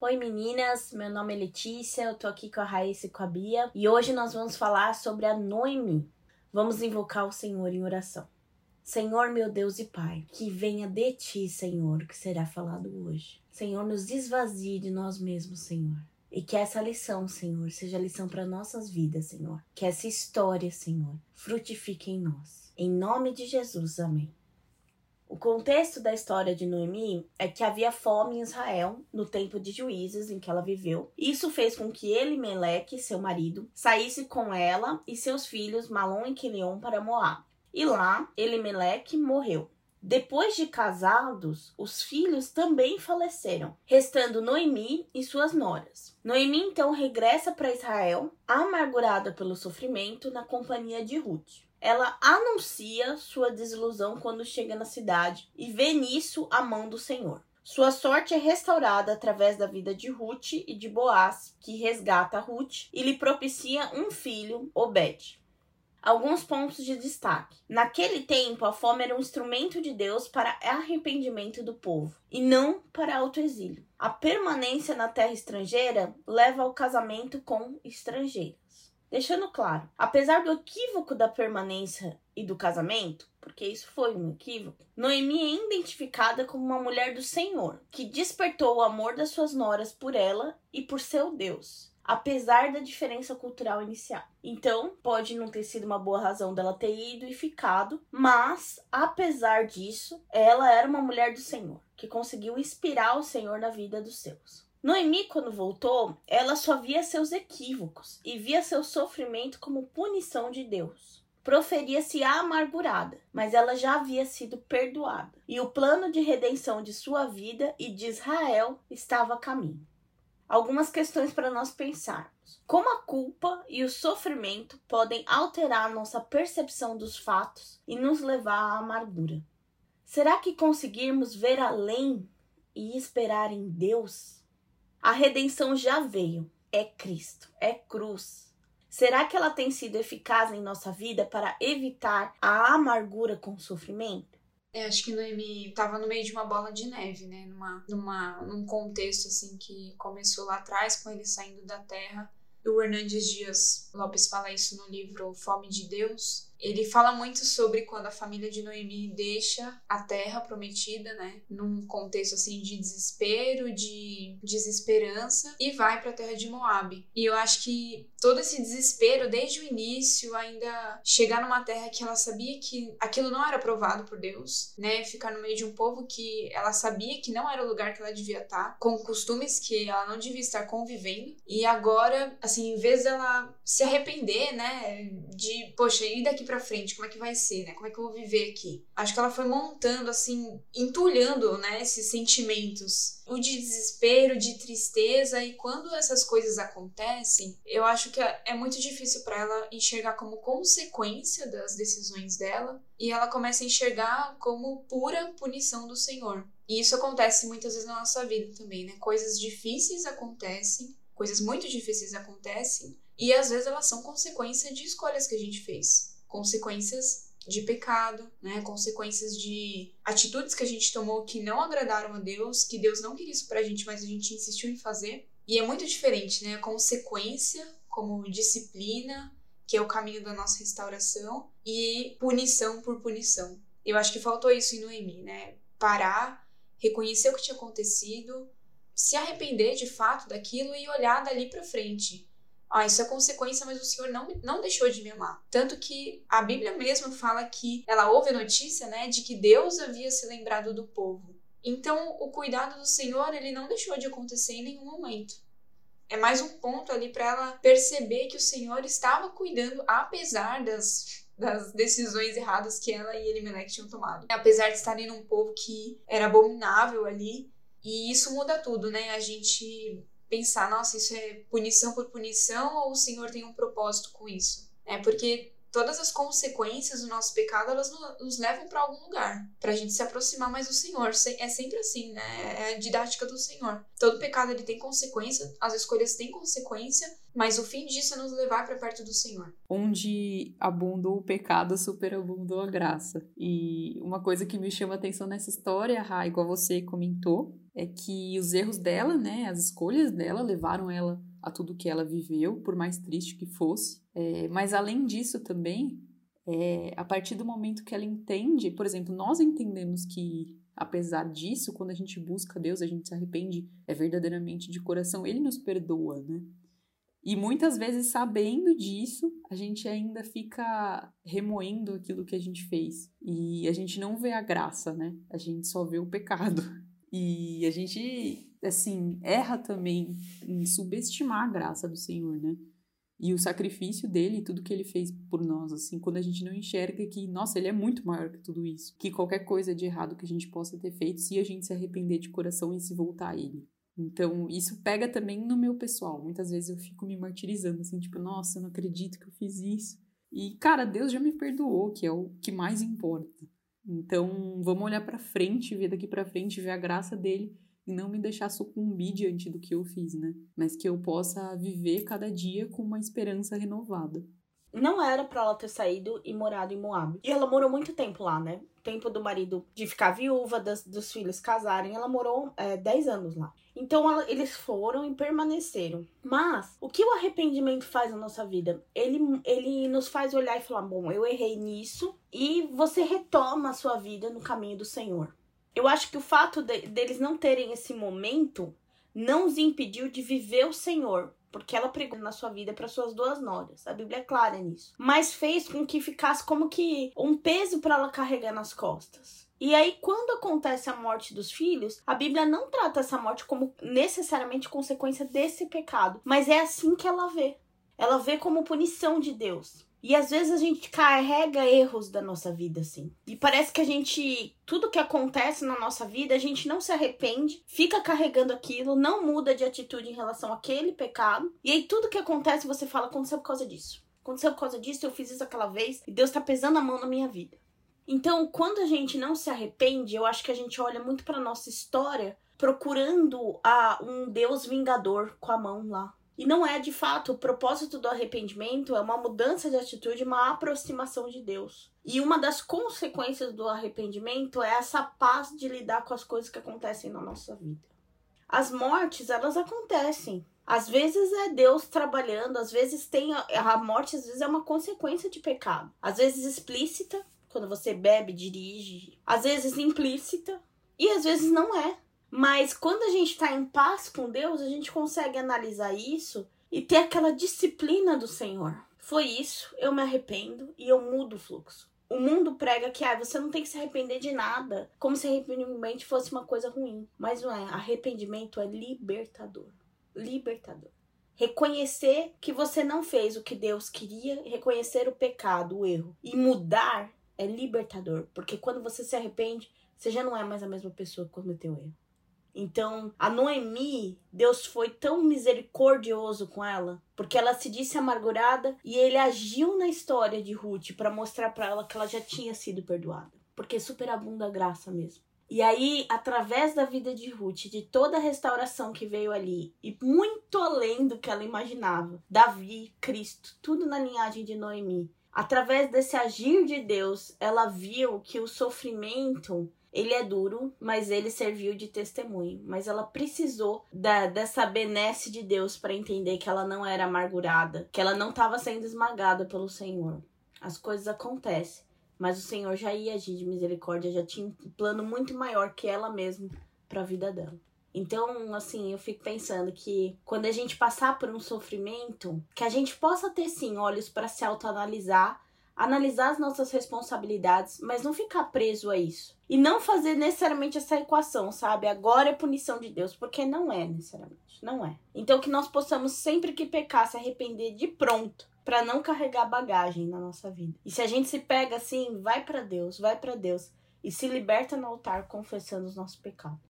Oi meninas, meu nome é Letícia, eu tô aqui com a Raíssa e com a Bia e hoje nós vamos falar sobre a Noemi. Vamos invocar o Senhor em oração. Senhor, meu Deus e Pai, que venha de ti, Senhor, que será falado hoje. Senhor, nos esvazie de nós mesmos, Senhor. E que essa lição, Senhor, seja lição para nossas vidas, Senhor. Que essa história, Senhor, frutifique em nós. Em nome de Jesus, amém. O contexto da história de Noemi é que havia fome em Israel no tempo de juízes em que ela viveu. Isso fez com que Elimeleque, seu marido, saísse com ela e seus filhos Malom e Quilion para Moab. E lá, Elimeleque morreu. Depois de casados, os filhos também faleceram, restando Noemi e suas noras. Noemi então regressa para Israel, amargurada pelo sofrimento, na companhia de Ruth. Ela anuncia sua desilusão quando chega na cidade e vê nisso a mão do Senhor. Sua sorte é restaurada através da vida de Ruth e de Boaz, que resgata Ruth e lhe propicia um filho, Obed. Alguns pontos de destaque. Naquele tempo, a fome era um instrumento de Deus para arrependimento do povo e não para autoexílio. A permanência na terra estrangeira leva ao casamento com estrangeiros. Deixando claro, apesar do equívoco da permanência e do casamento, porque isso foi um equívoco, Noemi é identificada como uma mulher do Senhor, que despertou o amor das suas noras por ela e por seu Deus, apesar da diferença cultural inicial. Então, pode não ter sido uma boa razão dela ter ido e ficado, mas, apesar disso, ela era uma mulher do Senhor, que conseguiu inspirar o Senhor na vida dos seus. Noemi, quando voltou, ela só via seus equívocos e via seu sofrimento como punição de Deus. Proferia-se amargurada, mas ela já havia sido perdoada, e o plano de redenção de sua vida e de Israel estava a caminho. Algumas questões para nós pensarmos. Como a culpa e o sofrimento podem alterar nossa percepção dos fatos e nos levar à amargura? Será que conseguirmos ver além e esperar em Deus a redenção já veio. É Cristo, é cruz. Será que ela tem sido eficaz em nossa vida para evitar a amargura com o sofrimento? É, acho que Noemi estava no meio de uma bola de neve, né? Numa, numa, num contexto assim que começou lá atrás com ele saindo da terra. O Hernandes Dias Lopes fala isso no livro Fome de Deus, ele fala muito sobre quando a família de Noemi deixa a terra prometida, né, num contexto assim de desespero, de desesperança e vai para a terra de Moab. E eu acho que todo esse desespero desde o início, ainda chegar numa terra que ela sabia que aquilo não era aprovado por Deus, né, ficar no meio de um povo que ela sabia que não era o lugar que ela devia estar, com costumes que ela não devia estar convivendo. E agora, assim, em vez dela se arrepender, né, de, poxa, ir daqui para frente, como é que vai ser, né? Como é que eu vou viver aqui? Acho que ela foi montando assim, entulhando, né, esses sentimentos, o de desespero, de tristeza e quando essas coisas acontecem, eu acho que é muito difícil para ela enxergar como consequência das decisões dela e ela começa a enxergar como pura punição do Senhor. E isso acontece muitas vezes na nossa vida também, né? Coisas difíceis acontecem, coisas muito difíceis acontecem e às vezes elas são consequência de escolhas que a gente fez, consequências de pecado, né? Consequências de atitudes que a gente tomou que não agradaram a Deus, que Deus não queria isso pra gente, mas a gente insistiu em fazer. E é muito diferente, né? A consequência como disciplina, que é o caminho da nossa restauração, e punição por punição. Eu acho que faltou isso em Noemi, né? Parar, reconhecer o que tinha acontecido, se arrepender de fato daquilo e olhar dali para frente ah, isso é consequência, mas o Senhor não, não deixou de me amar. Tanto que a Bíblia mesmo fala que ela ouve a notícia, né, de que Deus havia se lembrado do povo. Então, o cuidado do Senhor, ele não deixou de acontecer em nenhum momento. É mais um ponto ali para ela perceber que o Senhor estava cuidando, apesar das, das decisões erradas que ela e Elimelech tinham tomado. Apesar de estarem num povo que era abominável ali. E isso muda tudo, né? A gente pensar, nossa, isso é punição por punição ou o Senhor tem um propósito com isso? É porque todas as consequências do nosso pecado, elas nos levam para algum lugar, para a gente se aproximar mais do Senhor. É sempre assim, né? É a didática do Senhor. Todo pecado ele tem consequência, as escolhas têm consequência, mas o fim disso é nos levar para perto do Senhor. Onde abundou o pecado, superabundou a graça. E uma coisa que me chama atenção nessa história, Ra, igual você comentou, é que os erros dela, né, as escolhas dela levaram ela a tudo que ela viveu, por mais triste que fosse. É, mas além disso também, é, a partir do momento que ela entende, por exemplo, nós entendemos que apesar disso, quando a gente busca Deus, a gente se arrepende é verdadeiramente de coração, Ele nos perdoa, né? E muitas vezes, sabendo disso, a gente ainda fica remoendo aquilo que a gente fez. E a gente não vê a graça, né? A gente só vê o pecado. E a gente assim, erra também em subestimar a graça do Senhor, né? E o sacrifício dele, tudo que ele fez por nós, assim, quando a gente não enxerga que, nossa, ele é muito maior que tudo isso, que qualquer coisa de errado que a gente possa ter feito, se a gente se arrepender de coração e se voltar a ele. Então, isso pega também no meu pessoal. Muitas vezes eu fico me martirizando, assim, tipo, nossa, eu não acredito que eu fiz isso. E, cara, Deus já me perdoou, que é o que mais importa. Então, vamos olhar para frente, ver daqui para frente, ver a graça dele e não me deixar sucumbir diante do que eu fiz, né? Mas que eu possa viver cada dia com uma esperança renovada. Não era para ela ter saído e morado em Moab. E ela morou muito tempo lá, né? Tempo do marido de ficar viúva, das, dos filhos casarem. Ela morou é, 10 anos lá. Então eles foram e permaneceram. Mas o que o arrependimento faz na nossa vida? Ele, ele nos faz olhar e falar: bom, eu errei nisso. E você retoma a sua vida no caminho do Senhor eu acho que o fato de, deles não terem esse momento não os impediu de viver o Senhor, porque ela pregou na sua vida para suas duas noras. A Bíblia é clara nisso. Mas fez com que ficasse como que um peso para ela carregar nas costas. E aí, quando acontece a morte dos filhos, a Bíblia não trata essa morte como necessariamente consequência desse pecado, mas é assim que ela vê. Ela vê como punição de Deus. E às vezes a gente carrega erros da nossa vida, assim. E parece que a gente. Tudo que acontece na nossa vida, a gente não se arrepende, fica carregando aquilo, não muda de atitude em relação àquele pecado. E aí tudo que acontece, você fala, aconteceu por causa disso. Aconteceu por causa disso, eu fiz isso aquela vez, e Deus tá pesando a mão na minha vida. Então, quando a gente não se arrepende, eu acho que a gente olha muito para nossa história procurando a um Deus vingador com a mão lá e não é de fato, o propósito do arrependimento é uma mudança de atitude, uma aproximação de Deus. E uma das consequências do arrependimento é essa paz de lidar com as coisas que acontecem na nossa vida. As mortes, elas acontecem. Às vezes é Deus trabalhando, às vezes tem a morte, às vezes é uma consequência de pecado. Às vezes explícita, quando você bebe, dirige, às vezes implícita e às vezes não é. Mas quando a gente está em paz com Deus, a gente consegue analisar isso e ter aquela disciplina do Senhor. Foi isso, eu me arrependo e eu mudo o fluxo. O mundo prega que ah, você não tem que se arrepender de nada, como se arrependimento fosse uma coisa ruim. Mas não é. Arrependimento é libertador. Libertador. Reconhecer que você não fez o que Deus queria, reconhecer o pecado, o erro e mudar é libertador. Porque quando você se arrepende, você já não é mais a mesma pessoa que cometeu erro. Então, a Noemi, Deus foi tão misericordioso com ela, porque ela se disse amargurada e ele agiu na história de Ruth para mostrar para ela que ela já tinha sido perdoada, porque superabunda a graça mesmo. E aí, através da vida de Ruth, de toda a restauração que veio ali, e muito além do que ela imaginava, Davi, Cristo, tudo na linhagem de Noemi, através desse agir de Deus, ela viu que o sofrimento ele é duro, mas ele serviu de testemunho. Mas ela precisou da, dessa benesse de Deus para entender que ela não era amargurada, que ela não estava sendo esmagada pelo Senhor. As coisas acontecem, mas o Senhor já ia agir de misericórdia, já tinha um plano muito maior que ela mesma para a vida dela. Então, assim, eu fico pensando que quando a gente passar por um sofrimento, que a gente possa ter sim olhos para se autoanalisar analisar as nossas responsabilidades, mas não ficar preso a isso. E não fazer necessariamente essa equação, sabe? Agora é punição de Deus, porque não é necessariamente, não é. Então que nós possamos sempre que pecar se arrepender de pronto, para não carregar bagagem na nossa vida. E se a gente se pega assim, vai para Deus, vai para Deus e se liberta no altar confessando os nossos pecados.